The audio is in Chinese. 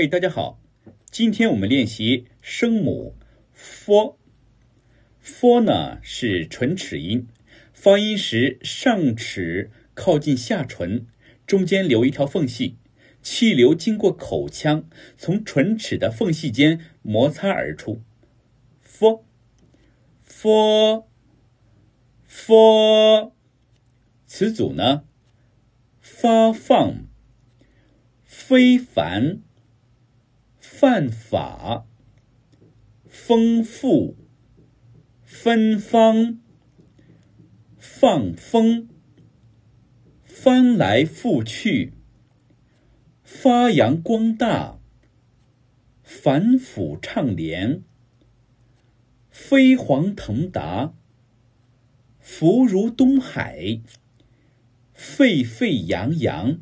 嘿，大家好，今天我们练习声母 f，f 呢是唇齿音，发音时上齿靠近下唇，中间留一条缝隙，气流经过口腔，从唇齿的缝隙间摩擦而出。f，f，f，词组呢，发放，非凡。犯法，丰富，芬芳，放风，翻来覆去，发扬光大，反腐倡廉，飞黄腾达，福如东海，沸沸扬扬。